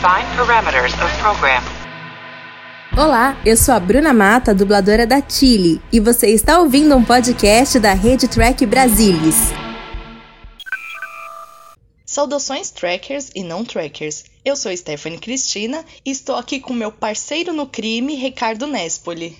Define parameters of program. Olá, eu sou a Bruna Mata, dubladora da Chile, e você está ouvindo um podcast da Rede Track Brasilis. Saudações trackers e não trackers. Eu sou Stephanie Cristina e estou aqui com meu parceiro no crime, Ricardo Nespoli.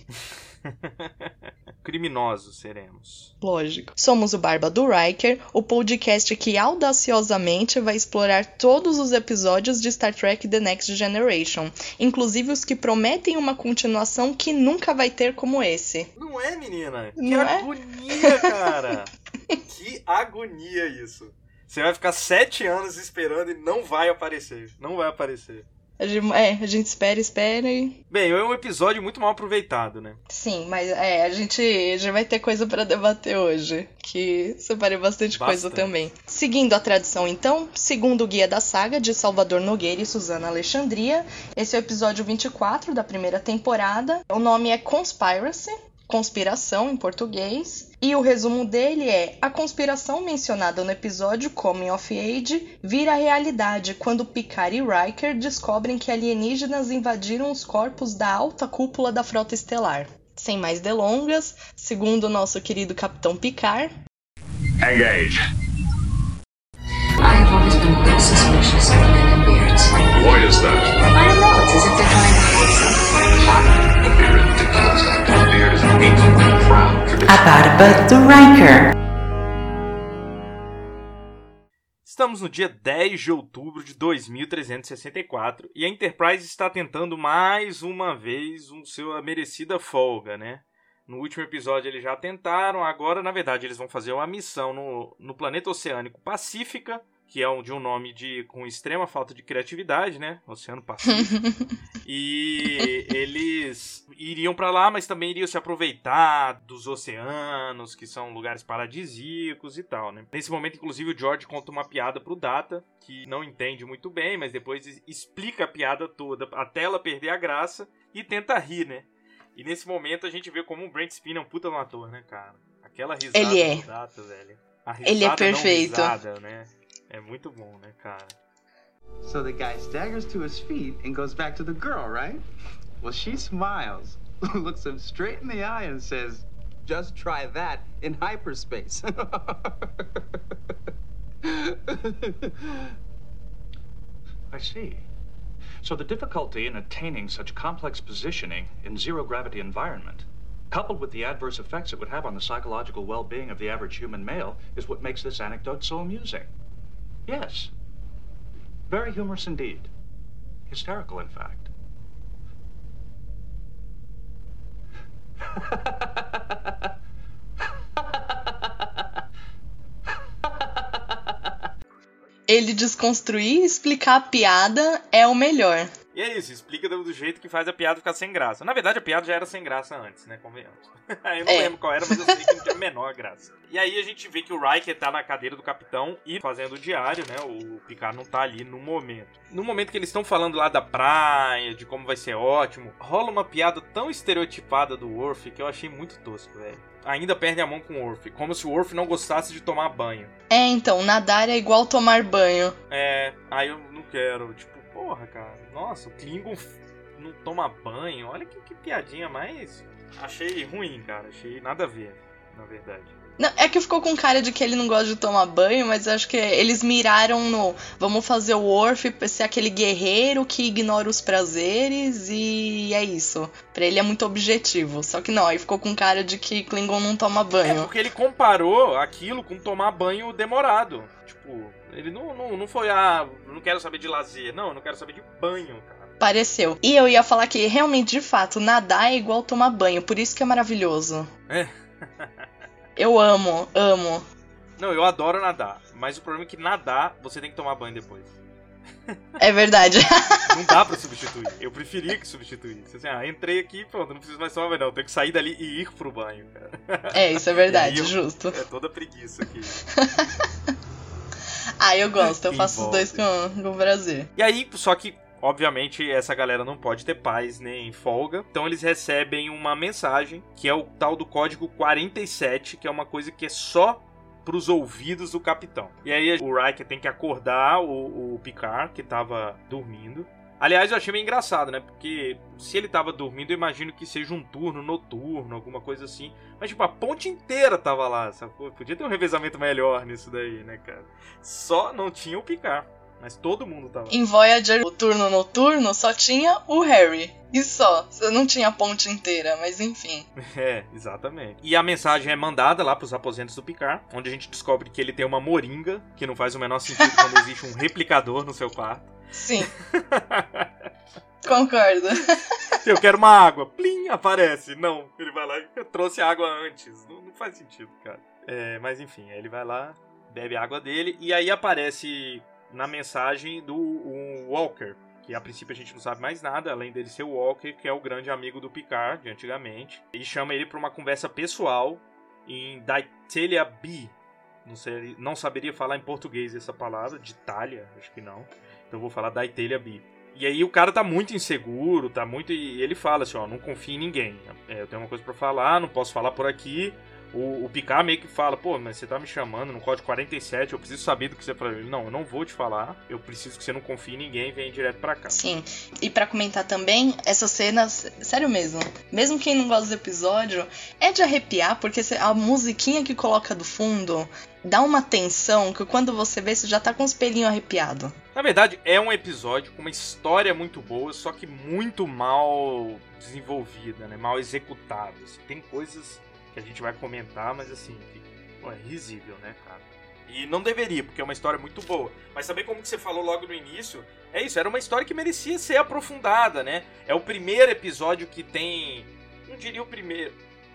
Criminosos seremos. Lógico. Somos o Barba do Riker, o podcast que audaciosamente vai explorar todos os episódios de Star Trek The Next Generation, inclusive os que prometem uma continuação que nunca vai ter como esse. Não é, menina? Que Não é? agonia, cara! que agonia isso. Você vai ficar sete anos esperando e não vai aparecer. Não vai aparecer. A gente, é, a gente espera, espera e. Bem, é um episódio muito mal aproveitado, né? Sim, mas é, a gente já vai ter coisa pra debater hoje. Que separei bastante, coisa Bastante. também. Seguindo a tradição, então, segundo o Guia da Saga de Salvador Nogueira e Suzana Alexandria, esse é o episódio 24 da primeira temporada. O nome é Conspiracy. Conspiração em português. E o resumo dele é: a conspiração mencionada no episódio Coming of Age vira realidade quando Picard e Riker descobrem que alienígenas invadiram os corpos da alta cúpula da frota estelar. Sem mais delongas, segundo o nosso querido Capitão Picard, Engage. I have always been a bit suspicious of men in beards. Why is that? I don't know, it's as if they're trying to hide something. A barba do Riker. Estamos no dia 10 de outubro de 2364 e a Enterprise está tentando mais uma vez um seu merecida folga, né? No último episódio eles já tentaram, agora na verdade eles vão fazer uma missão no, no planeta oceânico Pacífica, que é um, de um nome de com extrema falta de criatividade, né? Oceano Pacífico. e eles iriam para lá, mas também iriam se aproveitar dos oceanos, que são lugares paradisíacos e tal, né? Nesse momento, inclusive, o George conta uma piada pro Data, que não entende muito bem, mas depois explica a piada toda até ela perder a graça e tenta rir, né? E nesse momento a gente vê como o Brent Spin é um puta no ator, né, cara? Aquela risada Ele é. do Data, velho. A Ele é risada não perfeito. risada, né? É muito bom, né, cara? So the guy staggers to his feet and goes back to the girl, right? Well, she smiles, looks him straight in the eye, and says, Just try that in hyperspace. I see. So the difficulty in attaining such complex positioning in zero gravity environment, coupled with the adverse effects it would have on the psychological well being of the average human male, is what makes this anecdote so amusing. Yes. Very humorous indeed. Hysterical, in fact. ele desconstruir e explicar a piada é o melhor. E é isso, explica do jeito que faz a piada ficar sem graça. Na verdade, a piada já era sem graça antes, né? Convenhamos. eu não É. lembro qual era, mas eu sei que não tem a menor graça. E aí a gente vê que o Riker tá na cadeira do capitão e fazendo o diário, né? O Picard não tá ali no momento. No momento que eles estão falando lá da praia, de como vai ser ótimo, rola uma piada tão estereotipada do Worf que eu achei muito tosco, velho. Ainda perde a mão com o Worf, como se o Worf não gostasse de tomar banho. É, então, nadar é igual tomar banho. É, aí eu não quero. Tipo, porra, cara. Nossa, o Klingon não toma banho. Olha que, que piadinha mais. Achei ruim, cara. Achei nada a ver, na verdade. Não, é que ficou com cara de que ele não gosta de tomar banho, mas acho que eles miraram no. Vamos fazer o Worf ser aquele guerreiro que ignora os prazeres e é isso. Pra ele é muito objetivo. Só que não, aí ficou com cara de que Klingon não toma É banho. porque ele comparou aquilo com tomar banho demorado. Tipo, ele não, não, não foi, ah, não quero saber de lazer. Não, eu não quero saber de banho, cara. Pareceu. E eu ia falar que realmente, de fato, nadar é igual tomar banho. Por isso que é maravilhoso. É. Eu amo, amo. Não, eu adoro nadar. Mas o problema é que nadar, você tem que tomar banho depois. É verdade. Não dá pra substituir. Eu preferia que substituísse. Assim, ah, entrei aqui, pronto, não preciso mais tomar banho, não. Eu tenho que sair dali e ir pro banho, cara. é, isso é verdade, eu- justo. É toda preguiça aqui. Ah, eu gosto, eu faço os dois com, com prazer. E aí, só que, obviamente, essa galera não pode ter paz nem folga. Então eles recebem uma mensagem, que é o tal do código 47, que é uma coisa que é só pros ouvidos do capitão. E aí o Riker tem que acordar o, o Picard, que tava dormindo. Aliás, eu achei meio engraçado, né? Porque se ele tava dormindo, eu imagino que seja um turno noturno, alguma coisa assim. Mas, tipo, a ponte inteira tava lá, sacou? Podia ter um revezamento melhor nisso daí, né, cara? Só não tinha o Picard. Mas todo mundo tava. Em Voyager, o turno noturno só tinha o Harry. E só. Não tinha a ponte inteira, mas enfim. É, exatamente. E a mensagem é mandada lá pros aposentos do Picard, onde a gente descobre que ele tem uma moringa, que não faz o menor sentido quando existe um replicador no seu quarto. Sim. Concordo. Eu quero uma água. Plim, aparece. Não, ele vai lá e trouxe água antes. Não, não faz sentido, cara. É, mas enfim, ele vai lá, bebe a água dele, e aí aparece na mensagem do um Walker, que a princípio a gente não sabe mais nada, além dele ser o Walker, que é o grande amigo do Picard de antigamente, e chama ele para uma conversa pessoal em Daitelia B. Não, sei, não saberia falar em português essa palavra, de Itália, acho que não. Então vou falar Daitelia B. E aí o cara tá muito inseguro, tá muito. E ele fala assim, ó, não confia em ninguém. É, eu tenho uma coisa para falar, não posso falar por aqui. O, o Picard meio que fala, pô, mas você tá me chamando no código 47, eu preciso saber do que você falou. Ele, não, eu não vou te falar, eu preciso que você não confie em ninguém, vem direto pra cá. Sim, e para comentar também, essas cenas, sério mesmo, mesmo quem não gosta do episódio, é de arrepiar, porque a musiquinha que coloca do fundo dá uma tensão que quando você vê, você já tá com os pelinhos arrepiados. Na verdade, é um episódio com uma história muito boa, só que muito mal desenvolvida, né? Mal executada. Assim. Tem coisas que a gente vai comentar, mas assim, é risível, né, cara? E não deveria, porque é uma história muito boa. Mas também, como você falou logo no início, é isso, era uma história que merecia ser aprofundada, né? É o primeiro episódio que tem. Não diria o primeiro.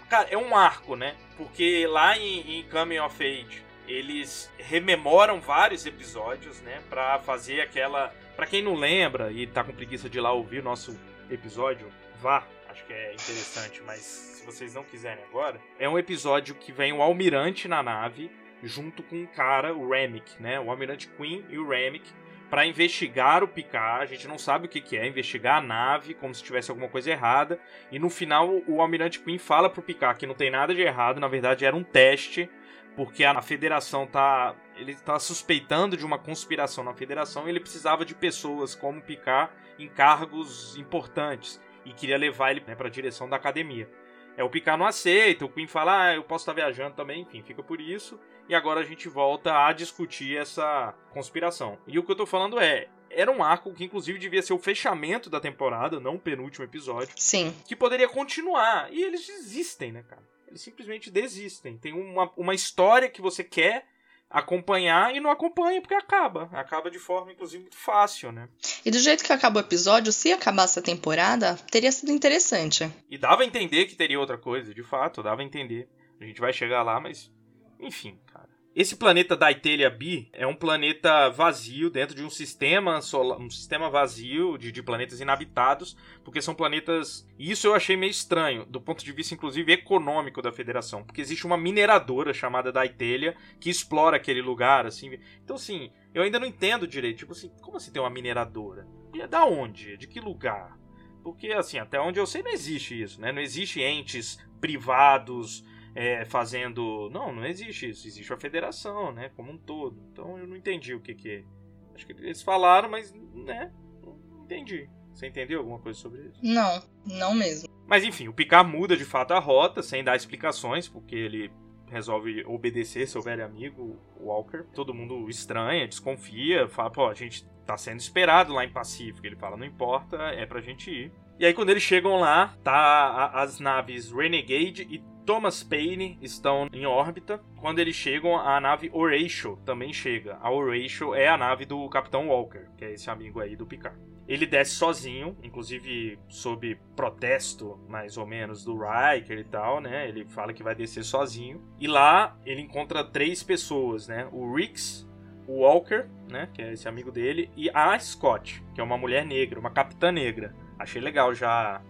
Cara, é um arco, né? Porque lá em, em Coming of Age, eles rememoram vários episódios, né? Pra fazer aquela. Pra quem não lembra e tá com preguiça de ir lá ouvir o nosso episódio, vá, acho que é interessante, mas se vocês não quiserem agora, é um episódio que vem o almirante na nave junto com um cara, o Remick, né? O almirante Queen e o Remick para investigar o Picard. A gente não sabe o que, que é, investigar a nave como se tivesse alguma coisa errada. E no final o almirante Queen fala pro Picard que não tem nada de errado, na verdade era um teste porque a federação tá ele está suspeitando de uma conspiração na federação e ele precisava de pessoas como Picard em cargos importantes e queria levar ele né, para a direção da academia. É, o Picard não aceita, o Queen fala, ah, eu posso estar viajando também, enfim, fica por isso. E agora a gente volta a discutir essa conspiração. E o que eu tô falando é, era um arco que inclusive devia ser o fechamento da temporada, não o penúltimo episódio. Sim. Que poderia continuar. E eles desistem, né, cara? Eles simplesmente desistem. Tem uma, uma história que você quer acompanhar e não acompanha porque acaba. Acaba de forma, inclusive, muito fácil, né? E do jeito que acabou o episódio, se acabasse a temporada, teria sido interessante. E dava a entender que teria outra coisa, de fato, dava a entender. A gente vai chegar lá, mas. Enfim. Esse planeta da Itelia B é um planeta vazio dentro de um sistema solar, um sistema vazio de, de, planetas inabitados, porque são planetas. Isso eu achei meio estranho, do ponto de vista, inclusive, econômico da Federação, porque existe uma mineradora chamada da Itelia que explora aquele lugar, assim. Então, assim, eu ainda não entendo direito. Tipo assim, como assim tem uma mineradora? E é da onde? De que lugar? Porque, assim, até onde eu sei, não existe isso, né? Não existe entes privados é, fazendo. Não, não existe isso. Existe a federação, né? Como um todo. Então eu não entendi o que, que é. Acho que eles falaram, mas, né? Não entendi. Você entendeu alguma coisa sobre isso? Não, não mesmo. Mas enfim, o Picard muda de fato a rota, sem dar explicações, porque ele resolve obedecer seu velho amigo Walker. Todo mundo estranha, desconfia, fala, pô, a gente tá sendo esperado lá em Pacífico. Ele fala, não importa, é pra gente ir. E aí quando eles chegam lá, tá as naves Renegade e Thomas Paine estão em órbita. Quando eles chegam, a nave Horatio também chega. A Horatio é a nave do Capitão Walker, que é esse amigo aí do Picard. Ele desce sozinho, inclusive sob protesto, mais ou menos, do Riker e tal, né? Ele fala que vai descer sozinho. E lá ele encontra três pessoas, né? O Rix, o Walker, né? Que é esse amigo dele, e a Scott, que é uma mulher negra, uma capitã negra. Achei legal já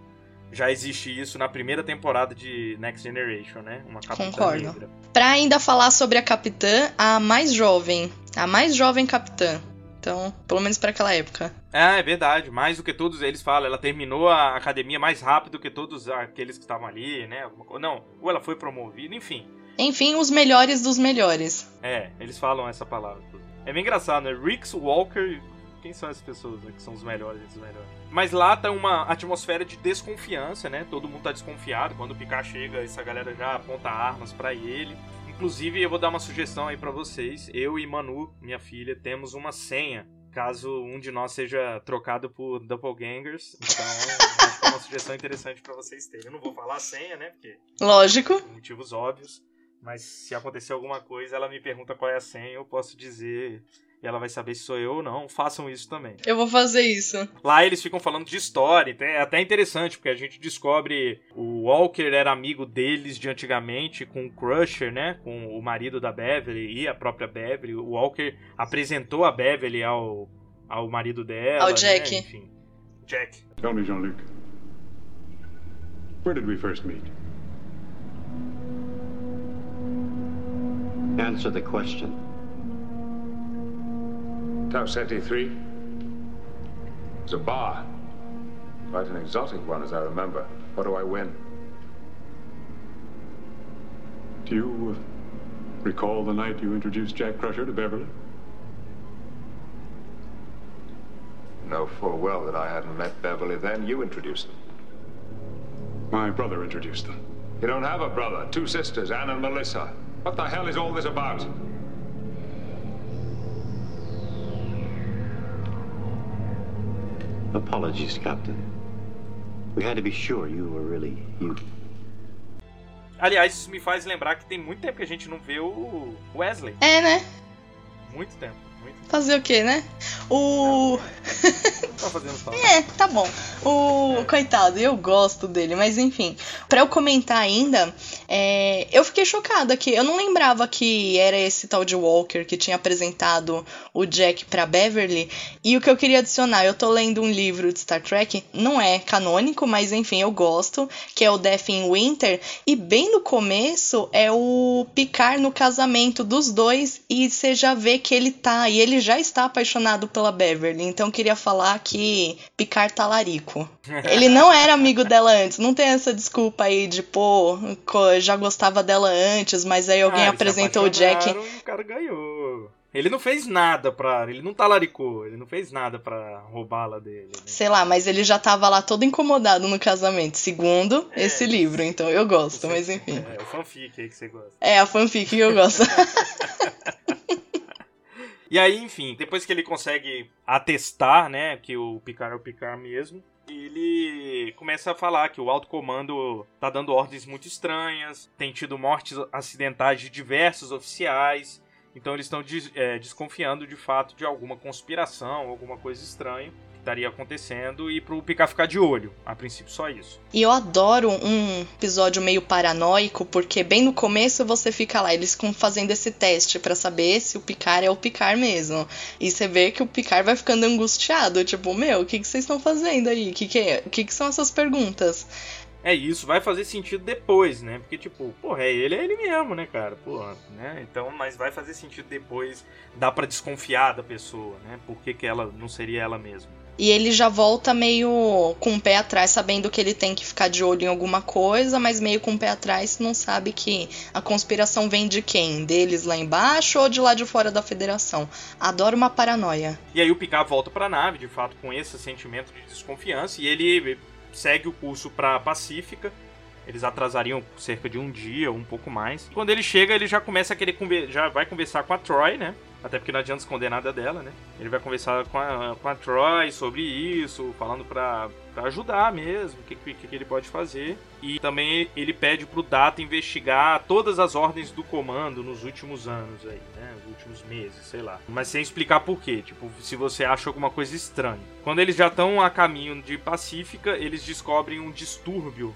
já existe isso na primeira temporada de Next Generation, né? Uma capitã Concordo. negra. Pra ainda falar sobre a capitã, a mais jovem, a mais jovem capitã. Então, pelo menos para aquela época. É, é verdade. Mais do que todos eles falam, ela terminou a academia mais rápido do que todos aqueles que estavam ali, né? Não, ou ela foi promovida, enfim. Enfim, os melhores dos melhores. É, eles falam essa palavra. É bem engraçado, né? Rix Walker quem são essas pessoas, né, que são os melhores dos melhores. Mas lá tá uma atmosfera de desconfiança, né? Todo mundo tá desconfiado. Quando o Picard chega, essa galera já aponta armas para ele. Inclusive, eu vou dar uma sugestão aí para vocês. Eu e Manu, minha filha, temos uma senha caso um de nós seja trocado por doppelgangers. Então, acho que é uma sugestão interessante para vocês terem. Eu não vou falar a senha, né? Porque Lógico. por motivos óbvios. Mas se acontecer alguma coisa, ela me pergunta qual é a senha, eu posso dizer e ela vai saber se sou eu ou não. Façam isso também. Eu vou fazer isso. Lá eles ficam falando de história, é até interessante, porque a gente descobre o Walker era amigo deles de antigamente com o Crusher, né? Com o marido da Beverly e a própria Beverly. O Walker apresentou a Beverly ao, ao marido dela. Ao né? Jack. Enfim. Jack. Tell me, Jean-Luc. Where did we first meet? Answer the question. Tau Ceti 3? It's a bar. Quite an exotic one, as I remember. What do I win? Do you uh, recall the night you introduced Jack Crusher to Beverly? Know full well that I hadn't met Beverly then. You introduced them. My brother introduced them. You don't have a brother. Two sisters, Anne and Melissa. What the hell is all this about? Apologies, Captain. We had to be sure you were really you. Aliás, isso me faz lembrar que tem muito tempo que a gente não vê o Wesley. É, né? Muito tempo. Muito tempo. Fazer o quê, né? O. Tá fazendo falta. É, tá bom. O coitado, eu gosto dele, mas enfim. Pra eu comentar ainda, é, eu fiquei chocada que eu não lembrava que era esse tal de Walker que tinha apresentado o Jack pra Beverly. E o que eu queria adicionar, eu tô lendo um livro de Star Trek, não é canônico, mas enfim, eu gosto, que é o Death in Winter, e bem no começo é o Picard no casamento dos dois e você já vê que ele tá, e ele já está apaixonado pela Beverly. Então eu queria falar que Picard tá larico. Ele não era amigo dela antes, não tem essa desculpa aí de, pô, co- já gostava dela antes, mas aí alguém Ah, apresentou o Jack. O cara ganhou. Ele não fez nada pra. Ele não talaricou, ele não fez nada pra roubá-la dele. né? Sei lá, mas ele já tava lá todo incomodado no casamento, segundo É, esse livro, então eu gosto, mas enfim. É, o fanfic aí que você gosta. É a fanfic que eu gosto. E aí, enfim, depois que ele consegue atestar, né, que o Picard é o Picard mesmo, ele começa a falar que o alto comando tá dando ordens muito estranhas, tem tido mortes acidentais de diversos oficiais, então eles estão des- é, desconfiando de fato de alguma conspiração, alguma coisa estranha estaria acontecendo e pro Picard ficar de olho. A princípio, só isso. E eu adoro um episódio meio paranoico, porque bem no começo você fica lá, eles ficam fazendo esse teste pra saber se o Picard é o Picard mesmo. E você vê que o Picard vai ficando angustiado, tipo, meu, o que, que vocês estão fazendo aí? O que, que, é? que, que são essas perguntas? É isso, vai fazer sentido depois, né? Porque, tipo, porra, é ele, é ele mesmo, né, cara? Porra, né? Então, mas vai fazer sentido depois. Dá pra desconfiar da pessoa, né? Por que, que ela não seria ela mesma? E ele já volta meio com o pé atrás, sabendo que ele tem que ficar de olho em alguma coisa, mas meio com o pé atrás, não sabe que a conspiração vem de quem? Deles lá embaixo ou de lá de fora da federação? Adoro uma paranoia. E aí o Picard volta pra nave, de fato, com esse sentimento de desconfiança, e ele segue o curso pra Pacífica. Eles atrasariam cerca de um dia, um pouco mais. Quando ele chega, ele já começa a querer já vai conversar com a Troy, né? Até porque não adianta esconder nada dela, né? Ele vai conversar com a, com a Troy sobre isso, falando pra, pra ajudar mesmo, o que, que, que ele pode fazer. E também ele pede pro Data investigar todas as ordens do comando nos últimos anos aí, né? Nos últimos meses, sei lá. Mas sem explicar por quê. Tipo, se você acha alguma coisa estranha. Quando eles já estão a caminho de Pacífica, eles descobrem um distúrbio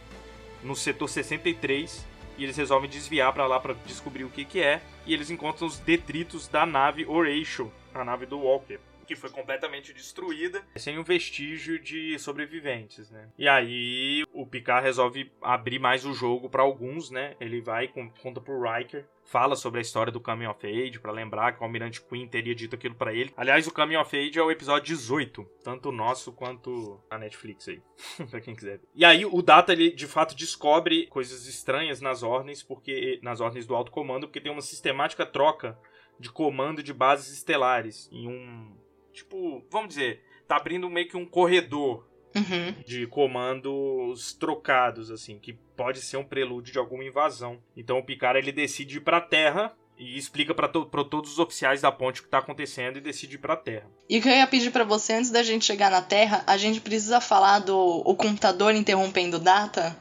no setor 63 e eles resolvem desviar pra lá pra descobrir o que que é. E eles encontram os detritos da nave Horatio, a nave do Walker, que foi completamente destruída, sem um vestígio de sobreviventes, né? E aí o Picard resolve abrir mais o jogo pra alguns, né? Ele vai con- conta pro Riker, fala sobre a história do Coming of Age pra lembrar que o Almirante Queen teria dito aquilo pra ele. Aliás, o Coming of Age é o episódio 18, tanto o nosso quanto a Netflix aí, pra quem quiser. E aí o Data ele de fato descobre coisas estranhas nas ordens, porque nas ordens do alto comando, porque tem uma sistemática troca de comando de bases estelares em um tipo, vamos dizer, tá abrindo meio que um corredor Uhum. de comandos trocados, assim, que pode ser um prelúdio de alguma invasão. Então o Picard ele decide ir pra Terra e explica pra, to todos os oficiais da ponte o que tá acontecendo e decide ir pra Terra. E o que eu ia pedir pra você, antes da gente chegar na Terra, a gente precisa falar do o computador interrompendo data?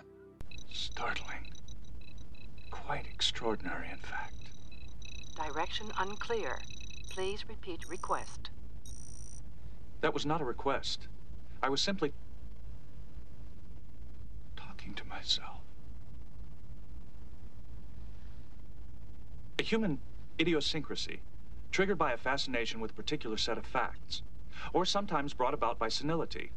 Startling. Quite extraordinary, in fact. Direction unclear. Please repeat request. That was not a request. I was simply talking to myself. A human idiosyncrasy, triggered by a fascination with a particular set of facts, or sometimes brought about by senility,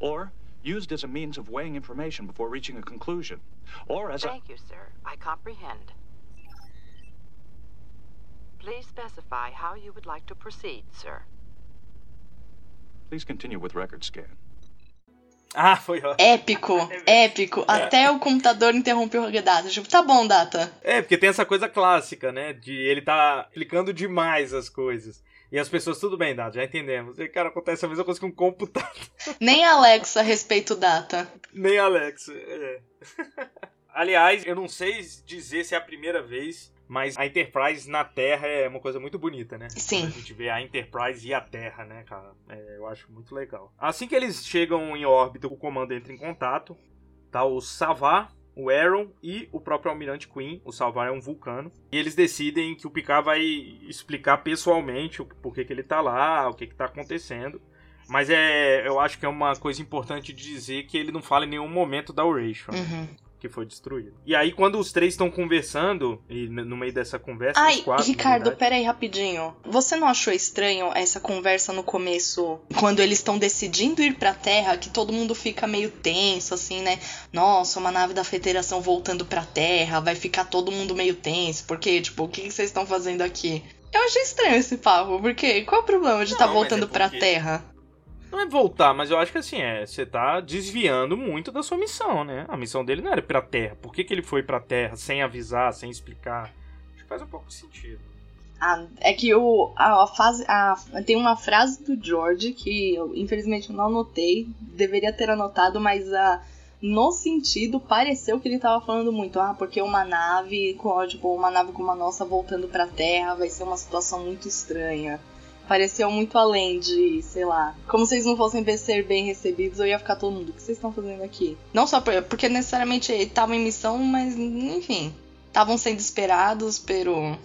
or used as a means of weighing information before reaching a conclusion, or as a. Thank you, sir. I comprehend. Please specify how you would like to proceed, sir. Please continue with record scan. Ah, foi ótimo. Épico, épico. Até o computador interrompeu a data. Tipo, tá bom, data. É, porque tem essa coisa clássica, né? De ele tá explicando demais as coisas. E as pessoas, tudo bem, Dado, já entendemos. E, cara, acontece a mesma coisa com um computador. Nem a Alexa respeita o data. Nem Alex. É. Aliás, eu não sei dizer se é a primeira vez, mas a Enterprise na Terra é uma coisa muito bonita, né? Sim. Quando a gente vê a Enterprise e a Terra, né, cara? É, eu acho muito legal. Assim que eles chegam em órbita, o comando entra em contato. Tá o Savar, o Aaron e o próprio Almirante Queen. O Savar é um vulcano. E eles decidem que o Picard vai explicar pessoalmente o porquê que ele tá lá, o que que tá acontecendo. Mas é, eu acho que é uma coisa importante de dizer que ele não fala em nenhum momento da Oration. Uhum. Que foi destruído. E aí, quando os três estão conversando, e no meio dessa conversa, Ai, quatro, Ricardo, pera aí rapidinho. Você não achou estranho essa conversa no começo, quando eles estão decidindo ir pra Terra, que todo mundo fica meio tenso, assim, né? Nossa, uma nave da Federação voltando pra Terra, vai ficar todo mundo meio tenso, porque, tipo, o que que vocês estão fazendo aqui? Eu achei estranho esse papo, porque qual é o problema de estar Não, mas voltando é pra porque- Terra? Não é voltar, mas eu acho que assim, é, você tá desviando muito da sua missão, né? A missão dele não era ir pra Terra. Por que, que ele foi pra Terra sem avisar, sem explicar? Acho que faz um pouco de sentido. Ah, é que o, a, a fase, a, tem uma frase do George que eu, infelizmente não anotei, deveria ter anotado, mas a, no sentido pareceu que ele tava falando muito, ah, porque uma nave, com- tipo, uma nave como a nossa voltando pra Terra vai ser uma situação muito estranha. Pareceu muito além de, sei lá, como eles não fossem ser bem recebidos, eu ia ficar todo mundo, o que vocês estão fazendo aqui? Não só por- porque necessariamente estavam em missão, mas enfim, estavam sendo esperados pelo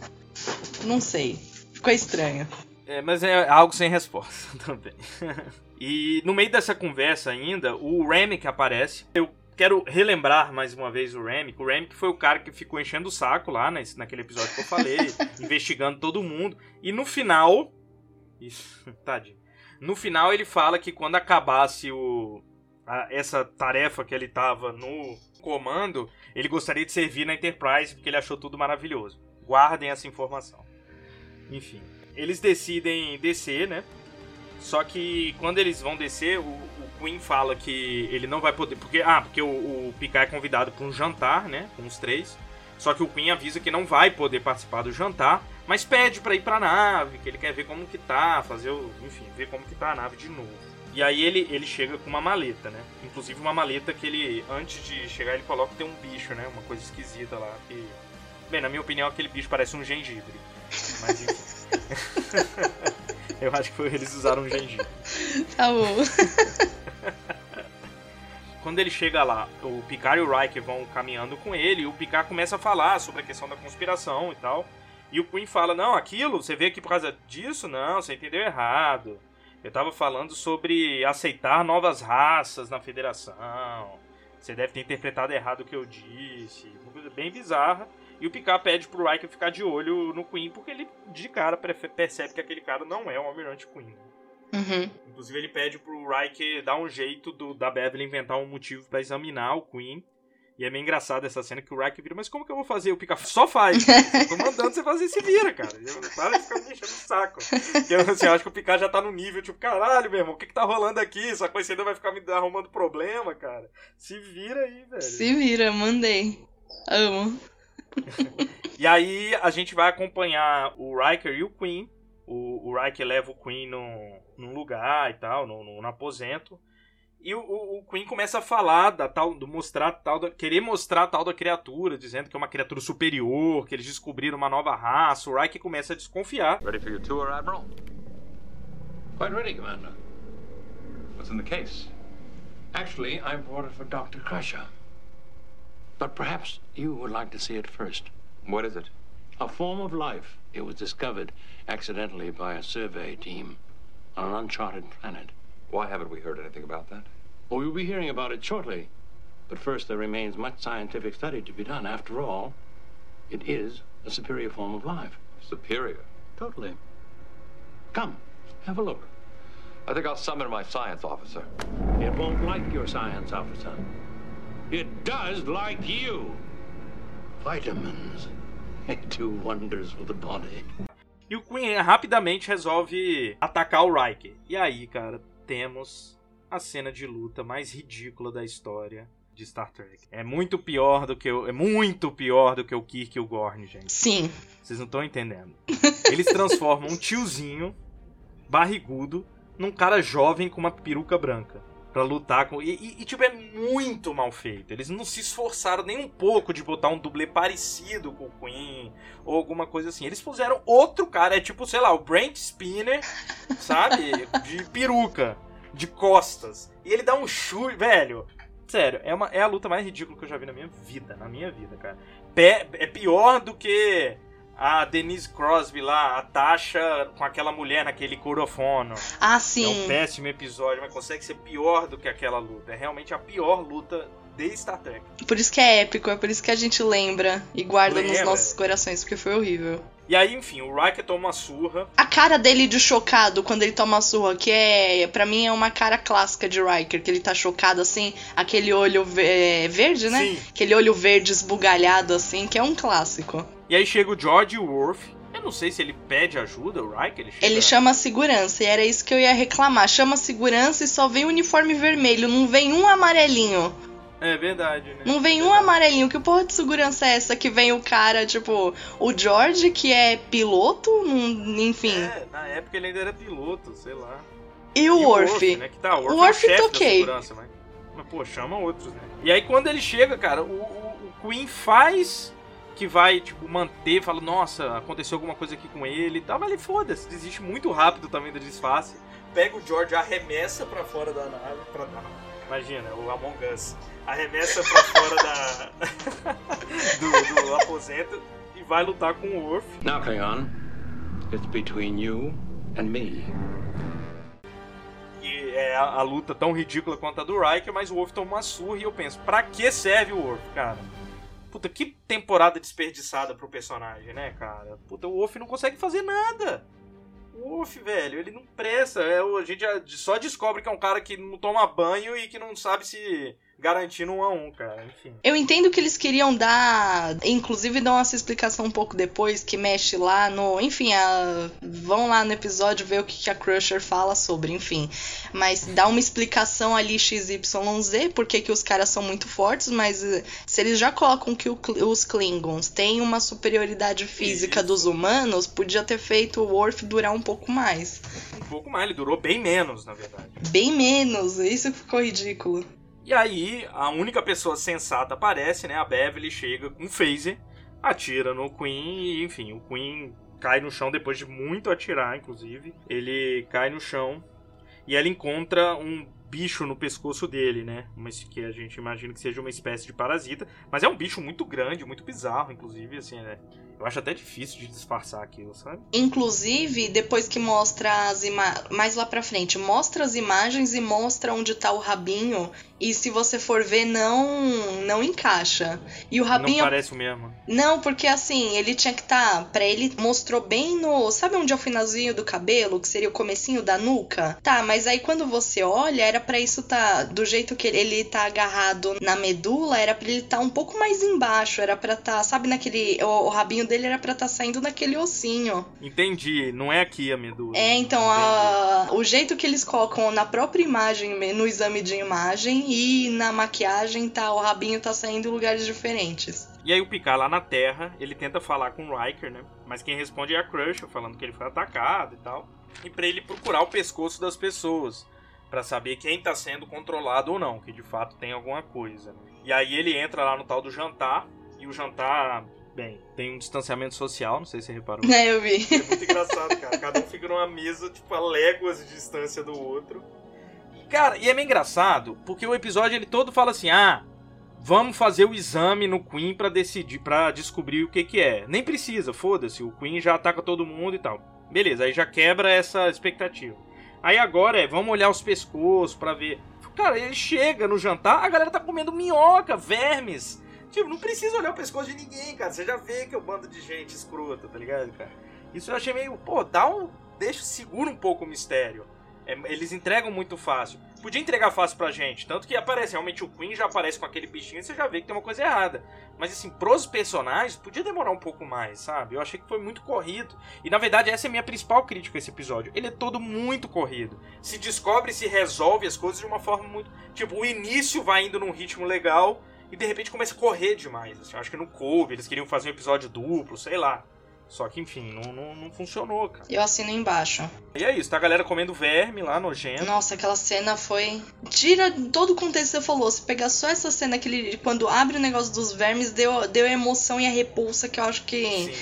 não sei. Ficou estranho. É, mas é algo sem resposta também. e no meio dessa conversa ainda, o Remick aparece. Eu quero relembrar mais uma vez o Remick. O Remick foi o cara que ficou enchendo o saco lá nesse, naquele episódio que eu falei, investigando todo mundo. E no final. Isso, tadinho. No final ele fala que quando acabasse o, a- essa tarefa que ele tava no comando, ele gostaria de servir na Enterprise porque ele achou tudo maravilhoso. Guardem essa informação. Enfim, eles decidem descer, né? Só que quando eles vão descer, o, o Queen fala que ele não vai poder. Porque, ah, porque o, o Picard é convidado para um jantar, né? Com os três. Só que o Queen avisa que não vai poder participar do jantar, mas pede para ir pra nave, que ele quer ver como que tá, fazer o. Enfim, ver como que tá a nave de novo. E aí ele, ele chega com uma maleta, né? Inclusive uma maleta que ele, antes de chegar, ele coloca que tem um bicho, né? Uma coisa esquisita lá. Que... Bem, na minha opinião, aquele bicho parece um gengibre. Mas enfim. Eu acho que foi, eles usaram um gengibre. Tá bom. Quando ele chega lá, o Picard e o Riker vão caminhando com ele, e o Picard começa a falar sobre a questão da conspiração e tal. E o Queen fala: Não, aquilo, você veio aqui por causa disso? Não, você entendeu errado. Eu tava falando sobre aceitar novas raças na federação. Você deve ter interpretado errado o que eu disse. Uma coisa bem bizarra. E o Picard pede pro Riker ficar de olho no Queen, porque ele de cara percebe que aquele cara não é o Almirante Queen. Uhum. Inclusive, ele pede pro Riker dar um jeito do, da Beverly inventar um motivo pra examinar o Queen. E é meio engraçado essa cena que o Riker vira, mas como que eu vou fazer? O Picard só faz. Eu tô mandando você fazer, se vira, cara. Eu, para de ficar me enchendo o saco. Porque eu, assim, eu acho que o Picard já tá no nível, tipo, caralho, meu irmão, o que que tá rolando aqui? Essa coisa ainda vai ficar me arrumando problema, cara. Se vira aí, velho. Se vira, mandei. Amo. E aí a gente vai acompanhar o Riker e o Queen o, o Riker leva o Queen num, num lugar e tal, no, no aposento. E o, o, o, Queen começa a falar da tal, do mostrar tal, da, querer mostrar a tal da criatura, dizendo que é uma criatura superior, que eles descobriram uma nova raça. O Riker começa a desconfiar. Ready for your tour, Admiral? Quite ready, Commander. What's in the case? Actually, I brought it for Dr. Crusher. But perhaps you would like to see it first. What is it? A form of life. It was discovered accidentally by a survey team on an uncharted planet. Why haven't we heard anything about that? Well, we'll be hearing about it shortly. But first, there remains much scientific study to be done. After all, it is a superior form of life. Superior? Totally. Come, have a look. I think I'll summon my science officer. It won't like your science officer. It does like you. Vitamins. They Do wonders for the body. E o Queen rapidamente resolve atacar o Riker. E aí, cara, temos a cena de luta mais ridícula da história de Star Trek. É muito pior do que o, é muito pior do que o Kirk e o Gorn, gente. Sim. Vocês não estão entendendo. Eles transformam um tiozinho barrigudo num cara jovem com uma peruca branca para lutar com. E, e, e, tipo, é muito mal feito. Eles não se esforçaram nem um pouco de botar um dublê parecido com o Queen ou alguma coisa assim. Eles puseram outro cara, é tipo, sei lá, o Brent Spinner, sabe? de peruca, de costas. E ele dá um chute, velho. Sério, é, uma, é a luta mais ridícula que eu já vi na minha vida. Na minha vida, cara. Pé, é pior do que a Denise Crosby lá, a Tasha com aquela mulher naquele corofono. Ah, sim. É um péssimo episódio, mas consegue ser pior do que aquela luta. É realmente a pior luta de Star Trek. Por isso que é épico, é por isso que a gente lembra e guarda lembra. nos nossos corações, porque foi horrível. E aí, enfim, o Riker toma uma surra. A cara dele de chocado quando ele toma a surra, que é, para mim é uma cara clássica de Riker, que ele tá chocado assim, aquele olho é, verde, né? Sim. Aquele olho verde esbugalhado assim, que é um clássico. E aí chega o George Worf. Eu não sei se ele pede ajuda, o Riker. Ele, chega... ele chama a segurança, e era isso que eu ia reclamar. Chama a segurança e só vem o uniforme vermelho, não vem um amarelinho. É verdade, né? Não vem é um amarelinho. Que porra de segurança é essa que vem o cara, tipo, o George, que é piloto, enfim. É, na época ele ainda era piloto, sei lá. E o Worf? né? Que tá, o Worf, o Worf é o toquei. segurança, mas... mas, pô, chama outros, né? E aí quando ele chega, cara, o, o, o Queen faz que vai, tipo, manter, fala, nossa, aconteceu alguma coisa aqui com ele e tal, mas ele foda-se, desiste muito rápido também do disfarce. Pega o George, arremessa pra fora da nave, pra Imagina, o Among Us arremessa pra fora da do, do aposento e vai lutar com o Worf. Now, Klingon, it's between you and me. E é a, a, luta tão ridícula quanto a do Riker, mas o Worf toma uma surra e eu penso, pra que serve o Worf, cara? Puta, que temporada desperdiçada pro personagem, né, cara? Puta, o Wolf não consegue fazer nada. O Wolf, velho, ele não presta. É, a gente só descobre que é um cara que não toma banho e que não sabe se garantindo um a um, cara. Enfim. Eu entendo que eles queriam dar, inclusive dão essa explicação um pouco depois, que mexe lá no. Enfim, a, vão lá no episódio ver o que, que a Crusher fala sobre, enfim. Mas dá uma explicação ali XYZ, porque que os caras são muito fortes, mas eh, se eles já colocam que o, os Klingons têm uma superioridade física Isso. dos humanos, podia ter feito o Worf durar um pouco mais. Um pouco mais, ele durou bem menos, na verdade. Bem menos, isso ficou ridículo. E aí, a única pessoa sensata aparece, né? A Beverly chega com um phaser, atira no Queen e, enfim, o Queen cai no chão depois de muito atirar, inclusive. Ele cai no chão e ela encontra um bicho no pescoço dele, né? Mas que a gente imagina que seja uma espécie de parasita, mas é um bicho muito grande, muito bizarro, inclusive, assim, né? Eu acho até difícil de disfarçar aquilo, sabe? Inclusive, depois que mostra as imagens. Mais lá pra frente, mostra as imagens e mostra onde tá o rabinho. E se você for ver, não não encaixa. E o rabinho. Não parece o mesmo. Não, porque assim, ele tinha que estar. Tá, pra ele mostrou bem no. Sabe onde é o finalzinho do cabelo? Que seria o comecinho da nuca? Tá, mas aí quando você olha, era para isso tá. Do jeito que ele, tá agarrado na medula, era pra ele tá um pouco mais embaixo. Era pra tá. Sabe naquele. O, o rabinho dele era pra estar tá saindo naquele ossinho. Entendi, não é aqui a medula. É, então a, o jeito que eles colocam na própria imagem, no exame de imagem e na maquiagem, tá, o rabinho tá saindo em lugares diferentes. E aí o Picard lá na Terra, ele tenta falar com o Riker, né? Mas quem responde é a Crusher, falando que ele foi atacado e tal. E pra ele procurar o pescoço das pessoas para saber quem está sendo controlado ou não, que de fato tem alguma coisa. E aí ele entra lá no tal do jantar, e o jantar, bem, tem um distanciamento social, não sei se você reparou. É, eu vi. É muito engraçado, cara. Cada um fica numa mesa, tipo, a léguas de distância do outro. E, cara, e é meio engraçado, porque o episódio ele todo fala assim: ah, vamos fazer o exame no Queen para decidir, para descobrir o que que é. Nem precisa, foda-se, o Queen já ataca todo mundo e tal. Beleza, aí já quebra essa expectativa. Aí agora é, vamos olhar os pescoços para ver. Cara, ele chega no jantar, a galera tá comendo minhoca, vermes. Tipo, não precisa olhar o pescoço de ninguém, cara. Você já vê que é um bando de gente escrota, tá ligado, cara? Isso eu achei meio, pô, dá um. Deixa, segura um pouco o mistério. É, eles entregam muito fácil. Podia entregar fácil pra gente. Tanto que aparece, realmente o Queen já aparece com aquele bichinho e você já vê que tem uma coisa errada. Mas assim, pros personagens, podia demorar um pouco mais, sabe? Eu achei que foi muito corrido. E na verdade, essa é a minha principal crítica a esse episódio. Ele é todo muito corrido. Se descobre, se resolve as coisas de uma forma muito. Tipo, o início vai indo num ritmo legal e de repente começa a correr demais. Assim, acho que não coube, eles queriam fazer um episódio duplo, sei lá. Só que, enfim, não, não, não, funcionou, cara. Eu assino embaixo. E é isso, tá a galera comendo verme lá, nojento. Nossa, aquela cena foi. Tira todo o contexto que você falou. Se pegar só essa cena que ele, quando abre o negócio dos vermes, deu, deu a emoção e a repulsa que eu acho que. Sim.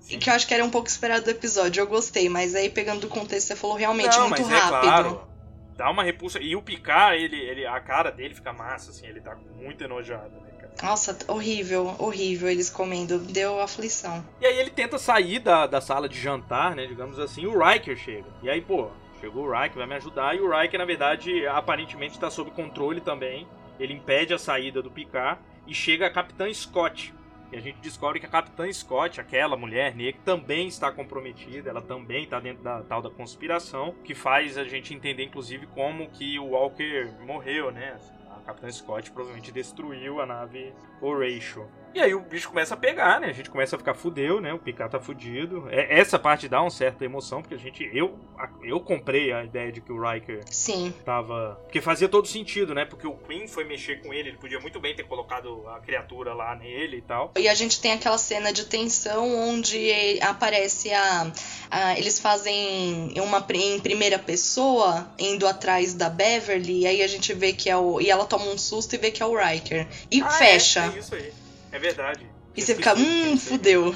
Sim. Que eu acho que era um pouco esperado do episódio. Eu gostei, mas aí pegando do contexto, você falou realmente não, muito mas rápido. É claro, dá uma repulsa. E o Picard, ele, ele, a cara dele fica massa, assim, ele tá muito enojado, né? Nossa, horrível, horrível eles comendo. Deu aflição. E aí ele tenta sair da, da sala de jantar, né? Digamos assim, o Riker chega. E aí, pô, chegou o Riker, vai me ajudar. E o Riker, na verdade, aparentemente está sob controle também. Ele impede a saída do Picard. E chega a Capitã Scott. E a gente descobre que a Capitã Scott, aquela mulher negra, também está comprometida, ela também está dentro da tal da conspiração, que faz a gente entender, inclusive, como que o Walker morreu, né? Capitão Scott provavelmente destruiu a nave Horatio. E aí o bicho começa a pegar, né? A gente começa a ficar fudeu, né? O Picard tá fudido. É, essa parte dá uma certa emoção, porque a gente. Eu, eu comprei a ideia de que o Riker Sim. tava. Porque fazia todo sentido, né? Porque o Queen foi mexer com ele, ele podia muito bem ter colocado a criatura lá nele e tal. E a gente tem aquela cena de tensão onde aparece a. a eles fazem uma em primeira pessoa, indo atrás da Beverly, e aí a gente vê que é o. E ela toma um susto e vê que é o Riker. E ah, fecha. É, é isso aí. É verdade. E você fica, hum, fudeu.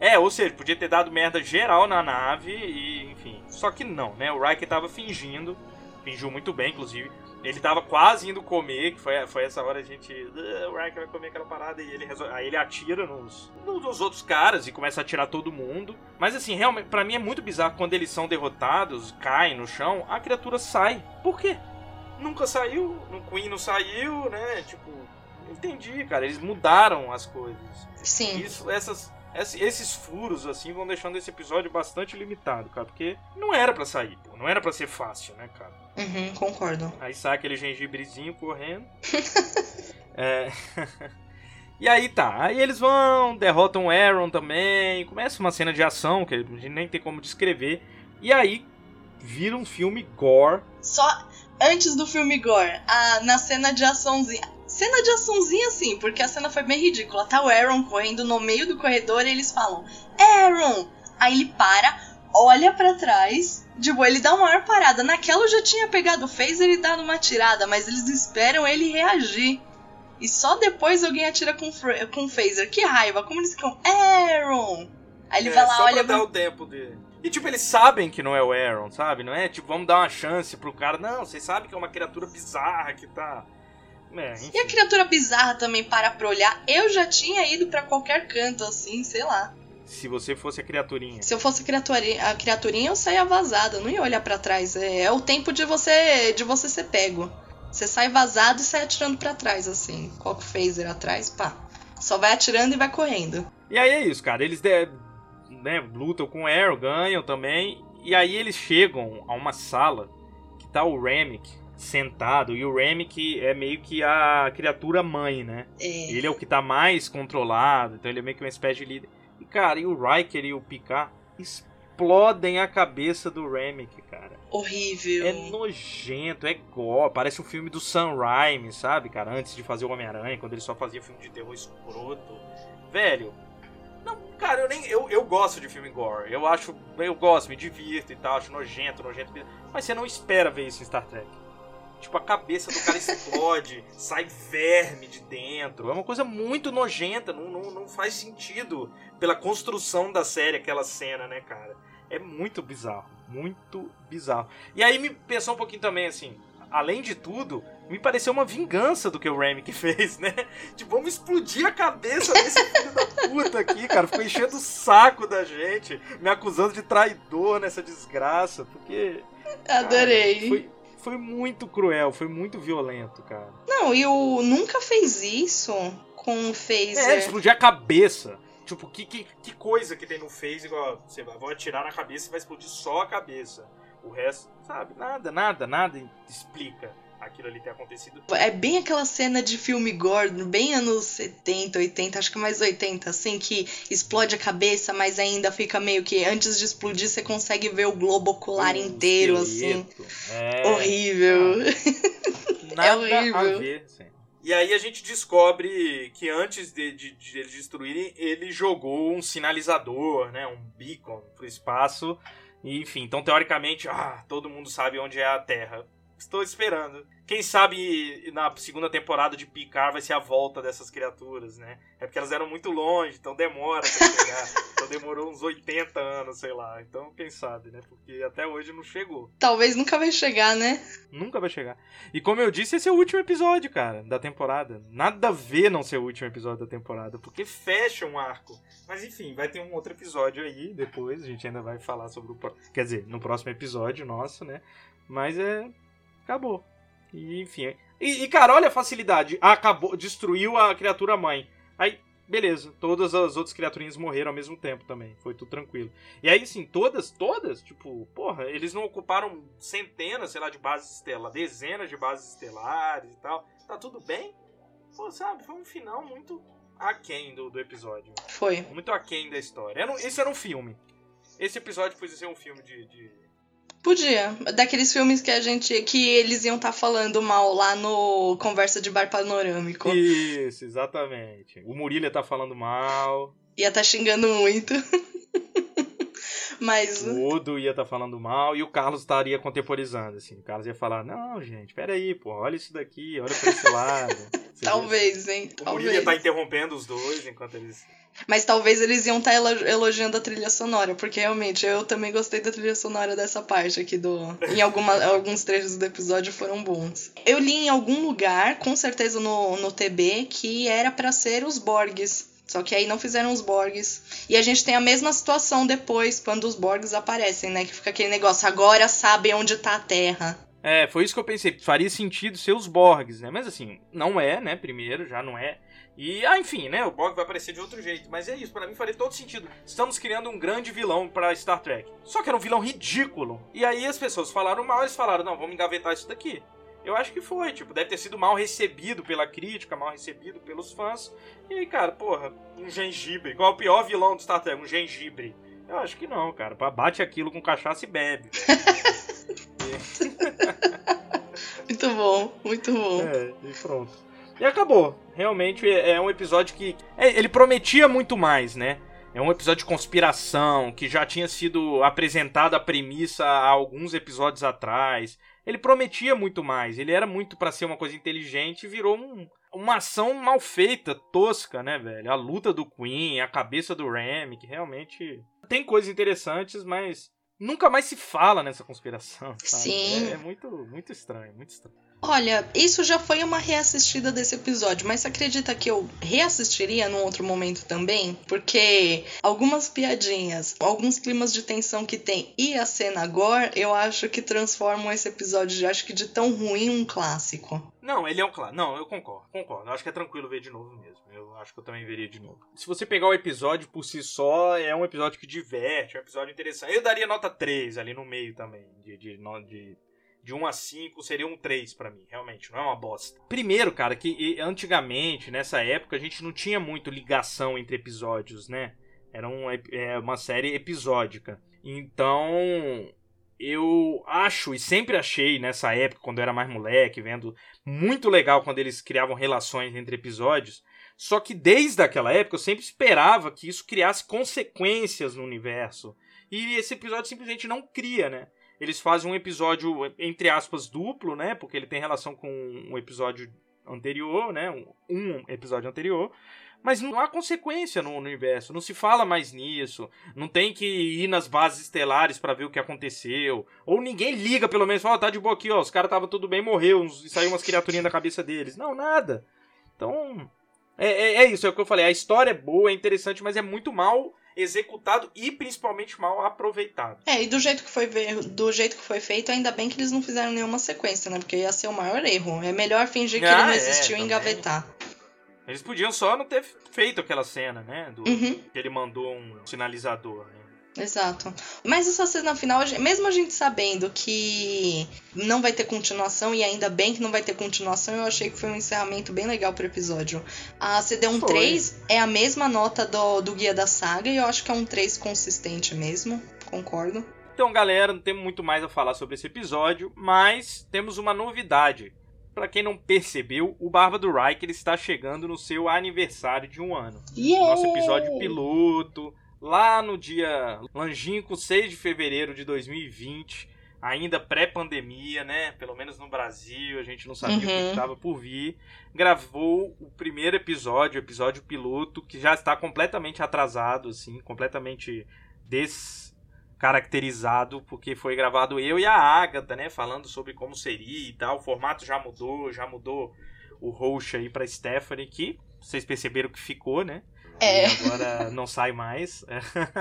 É, ou seja, podia ter dado merda geral na nave e, enfim. Só que não, né? O Riker tava fingindo, fingiu muito bem, inclusive. Ele tava quase indo comer, que foi, foi essa hora a gente. Uh, o Riker vai comer aquela parada e ele resolve, aí ele atira nos, nos outros caras e começa a atirar todo mundo. Mas assim, realmente, para mim é muito bizarro quando eles são derrotados, caem no chão, a criatura sai. Por quê? Nunca saiu, no Queen não saiu, né? Tipo, entendi, cara. Eles mudaram as coisas. Sim. Isso, essas, esses furos, assim, vão deixando esse episódio bastante limitado, cara. Porque não era para sair, pô. Não era para ser fácil, né, cara? Uhum, concordo. Aí sai aquele gengibrezinho correndo. é. E aí tá, aí eles vão, derrotam o Aaron também, começa uma cena de ação que a gente nem tem como descrever. E aí vira um filme gore. Só antes do filme gore, a, na cena de açãozinha, Cena de açãozinha assim, porque a cena foi bem ridícula. Tá o Aaron correndo no meio do corredor e eles falam: Aaron! Aí ele para, olha para trás. Tipo, ele dá uma maior parada. Naquela eu já tinha pegado o phaser e dado uma tirada, mas eles esperam ele reagir. E só depois alguém atira com, com phaser. Que raiva, como eles ficam, Aaron! Aí ele é, vai lá, só olha. Pra dar o tempo dele. E tipo, eles sabem que não é o Aaron, sabe? Não é tipo, vamos dar uma chance pro cara. Não, vocês sabem que é uma criatura bizarra que tá é, e a criatura bizarra também para pra olhar. Eu já tinha ido para qualquer canto, assim, sei lá. Se você fosse a criaturinha. Se eu fosse a criaturinha, a criaturinha eu saía vazada, eu não ia olhar para trás. É, é, o tempo de você de você ser pego. Você sai vazado e sai atirando para trás, assim. Coloca o phaser atrás, pá. Só vai atirando e vai correndo. E aí é isso, cara. Eles de, né, lutam com o Arrow, ganham também. E aí eles chegam a uma sala que tá o Remick sentado. E o Remick é meio que a criatura mãe, né? É. Ele é o que tá mais controlado, então ele é meio que uma espécie de líder. E, cara, e o Riker e o Picard explodem a cabeça do Remick, cara. Horrível. É nojento, é gore. Parece um filme do Sam Raimi, sabe, cara? Antes de fazer o Homem-Aranha, quando ele só fazia filme de terror escroto. Velho, não, cara, eu nem. Eu, eu gosto de filme gore. Eu acho. Eu gosto, me divirto e tal, acho nojento, nojento. Mas você não espera ver isso em Star Trek. Tipo, a cabeça do cara explode, sai verme de dentro. É uma coisa muito nojenta, não, não, não faz sentido pela construção da série aquela cena, né, cara? É muito bizarro, muito bizarro. E aí me pensou um pouquinho também assim, além de tudo, me pareceu uma vingança do que o Remick fez, né? Tipo, vamos explodir a cabeça desse filho da puta aqui, cara. Ficou enchendo o saco da gente, me acusando de traidor nessa desgraça, porque. Adorei. Cara, foi, foi muito cruel, foi muito violento, cara. Não, e o nunca fez isso com o Phaser. É, explodir a cabeça. Tipo, que, que, que coisa que tem no Phaser, igual você vai, vai atirar na cabeça e vai explodir só a cabeça. O resto, sabe, nada, nada, nada explica aquilo ali ter acontecido. É bem aquela cena de filme gore, bem anos 70, 80, acho que mais 80, assim, que explode a cabeça, mas ainda fica meio que antes de explodir você consegue ver o globo ocular um inteiro, assim. É... Horrível. Ah, nada é horrível. a ver, sim. E aí a gente descobre que antes de, de, de eles destruírem, ele jogou um sinalizador, né, um beacon pro espaço. E, enfim, então teoricamente, ah, todo mundo sabe onde é a Terra. Estou esperando. Quem sabe na segunda temporada de Picard vai ser a volta dessas criaturas, né? É porque elas eram muito longe, então demora pra chegar. então demorou uns 80 anos, sei lá. Então quem sabe, né? Porque até hoje não chegou. Talvez nunca vai chegar, né? Nunca vai chegar. E como eu disse, esse é o último episódio, cara, da temporada. Nada a ver não ser o último episódio da temporada, porque fecha um arco. Mas enfim, vai ter um outro episódio aí depois. A gente ainda vai falar sobre o. Quer dizer, no próximo episódio nosso, né? Mas é. Acabou. E, enfim. E, e, cara, olha a facilidade. Acabou, destruiu a criatura mãe. Aí, beleza. Todas as outras criaturinhas morreram ao mesmo tempo também. Foi tudo tranquilo. E aí, assim, todas, todas, tipo, porra, eles não ocuparam centenas, sei lá, de bases estelares, dezenas de bases estelares e tal. Tá tudo bem? Pô, sabe, foi um final muito aquém do, do episódio. Foi. Muito aquém da história. Era, esse era um filme. Esse episódio podia ser um filme de, de Podia. Daqueles filmes que a gente. que eles iam estar tá falando mal lá no Conversa de Bar Panorâmico. Isso, exatamente. O Murilo tá falando mal. Ia tá xingando muito. Mas. O Odo ia estar tá falando mal e o Carlos estaria contemporizando, assim. O Carlos ia falar: Não, gente, peraí, pô, olha isso daqui, olha pra esse lado. Talvez, hein? O Murilo ia estar tá interrompendo os dois enquanto eles. Mas talvez eles iam estar tá elogiando a trilha sonora, porque realmente eu também gostei da trilha sonora dessa parte aqui do. Em alguma, alguns trechos do episódio foram bons. Eu li em algum lugar, com certeza no, no TB, que era para ser os Borgs. Só que aí não fizeram os Borgs. E a gente tem a mesma situação depois, quando os Borgs aparecem, né? Que fica aquele negócio, agora sabem onde tá a Terra. É, foi isso que eu pensei. Faria sentido ser os Borgs, né? Mas assim, não é, né? Primeiro, já não é. E, ah, enfim, né? O Borg vai aparecer de outro jeito. Mas é isso, para mim faria todo sentido. Estamos criando um grande vilão para Star Trek. Só que era um vilão ridículo. E aí as pessoas falaram mal, eles falaram, não, vamos engavetar isso daqui. Eu acho que foi, tipo, deve ter sido mal recebido pela crítica, mal recebido pelos fãs. E aí, cara, porra, um gengibre. Qual é o pior vilão do Star Trek? Um gengibre. Eu acho que não, cara. Bate aquilo com cachaça e bebe. muito bom, muito bom. É, e pronto. E acabou. Realmente é, é um episódio que. É, ele prometia muito mais, né? É um episódio de conspiração que já tinha sido apresentada a premissa há alguns episódios atrás ele prometia muito mais. Ele era muito para ser uma coisa inteligente e virou um, uma ação mal feita, tosca, né, velho? A luta do Queen, a cabeça do Ram, que realmente tem coisas interessantes, mas nunca mais se fala nessa conspiração. Sabe? Sim. É, é, muito, muito estranho, muito estranho. Olha, isso já foi uma reassistida desse episódio, mas você acredita que eu reassistiria num outro momento também? Porque algumas piadinhas, alguns climas de tensão que tem e a cena agora, eu acho que transformam esse episódio de acho que de tão ruim um clássico. Não, ele é um clássico. Não, eu concordo, concordo. Eu acho que é tranquilo ver de novo mesmo. Eu acho que eu também veria de novo. Se você pegar o episódio por si só, é um episódio que diverte, é um episódio interessante. Eu daria nota 3 ali no meio também, de, de, de de 1 a 5 seria um 3 para mim, realmente, não é uma bosta. Primeiro, cara, que antigamente, nessa época, a gente não tinha muito ligação entre episódios, né? Era um, é, uma série episódica. Então, eu acho e sempre achei nessa época, quando eu era mais moleque, vendo muito legal quando eles criavam relações entre episódios. Só que desde aquela época eu sempre esperava que isso criasse consequências no universo. E esse episódio simplesmente não cria, né? Eles fazem um episódio, entre aspas, duplo, né? Porque ele tem relação com um episódio anterior, né? Um, episódio anterior. Mas não há consequência no universo, não se fala mais nisso, não tem que ir nas bases estelares para ver o que aconteceu, ou ninguém liga pelo menos, fala, oh, tá de boa aqui, ó, os caras tava tudo bem, morreu, saiu umas criaturinhas da cabeça deles. Não, nada. Então, é, é, é, isso, é o que eu falei, a história é boa, é interessante, mas é muito mal executado e principalmente mal aproveitado. É, e do jeito que foi do jeito que foi feito, ainda bem que eles não fizeram nenhuma sequência, né? Porque ia ser o maior erro. É melhor fingir que ah, ele não existiu é, e engavetar. Eles podiam só não ter feito aquela cena, né? Do, uhum. Que ele mandou um sinalizador, né? Exato. Mas essa cena final, mesmo a gente sabendo que não vai ter continuação, e ainda bem que não vai ter continuação, eu achei que foi um encerramento bem legal pro episódio. A CD1 foi. 3 é a mesma nota do, do Guia da Saga, e eu acho que é um 3 consistente mesmo, concordo. Então, galera, não temos muito mais a falar sobre esse episódio, mas temos uma novidade. Para quem não percebeu, o Barba do Riker está chegando no seu aniversário de um ano. Yeah! Nosso episódio piloto lá no dia longínquo 6 de fevereiro de 2020, ainda pré-pandemia, né? Pelo menos no Brasil, a gente não sabia uhum. o que uhum. estava por vir. Gravou o primeiro episódio, o episódio piloto, que já está completamente atrasado, assim, completamente descaracterizado, porque foi gravado eu e a Agatha, né? Falando sobre como seria e tal. O formato já mudou, já mudou o host aí para Stephanie, que vocês perceberam que ficou, né? É. E agora não sai mais.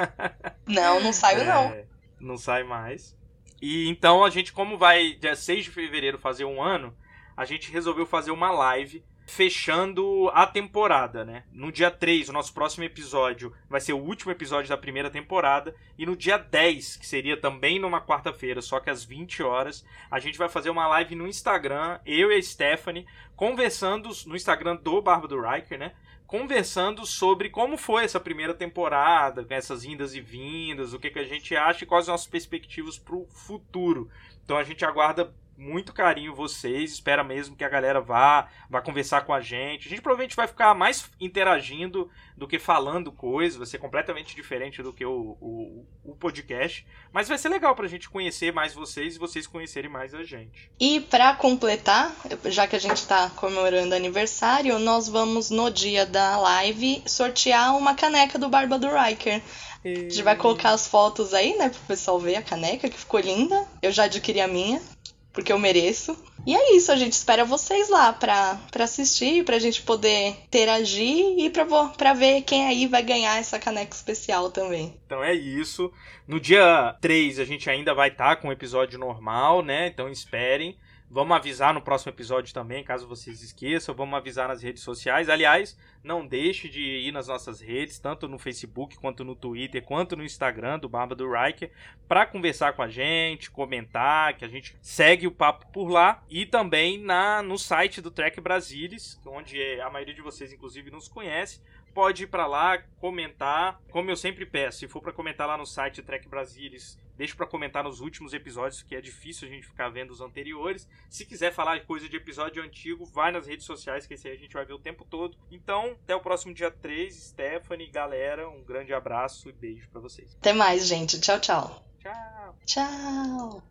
Não, não saiu é, não. Não sai mais. E então a gente, como vai dia 6 de fevereiro fazer um ano, a gente resolveu fazer uma live fechando a temporada, né? No dia 3, o nosso próximo episódio vai ser o último episódio da primeira temporada. E no dia 10, que seria também numa quarta-feira, só que às 20 horas, a gente vai fazer uma live no Instagram, eu e a Stephanie, conversando no Instagram do Barba do Riker, né? Conversando sobre como foi essa primeira temporada, essas indas e vindas, o que, que a gente acha e quais as perspectivas para o futuro. Então a gente aguarda muito carinho vocês, espera mesmo que a galera vá, vá conversar com a gente. A gente provavelmente vai ficar mais interagindo do que falando coisas, vai ser completamente diferente do que o, o, o podcast, mas vai ser legal pra gente conhecer mais vocês e vocês conhecerem mais a gente. E para completar, já que a gente tá comemorando aniversário, nós vamos no dia da live sortear uma caneca do Barba do Riker. A gente vai colocar as fotos aí, né, pro pessoal ver a caneca, que ficou linda. Eu já adquiri a minha porque eu mereço. E é isso, a gente espera vocês lá pra, pra assistir, pra gente poder interagir e pra ver quem aí vai ganhar essa caneca especial também. Então é isso. No dia 3 a gente ainda vai estar tá com o episódio normal, né? Então esperem. Vamos avisar no próximo episódio também, caso vocês esqueçam. Vamos avisar nas redes sociais. Aliás, não deixe de ir nas nossas redes, tanto no Facebook, quanto no Twitter, quanto no Instagram do Barba do Riker, para conversar com a gente, comentar, que a gente segue o papo por lá. E também na no site do Trek Brasilis, onde a maioria de vocês, inclusive, nos conhece pode ir para lá comentar. Como eu sempre peço, se for para comentar lá no site Trek Brasilis, deixa para comentar nos últimos episódios, que é difícil a gente ficar vendo os anteriores. Se quiser falar coisa de episódio antigo, vai nas redes sociais, que esse aí a gente vai ver o tempo todo. Então, até o próximo dia 3, Stephanie, galera, um grande abraço e beijo para vocês. Até mais, gente. Tchau, tchau. Tchau. Tchau.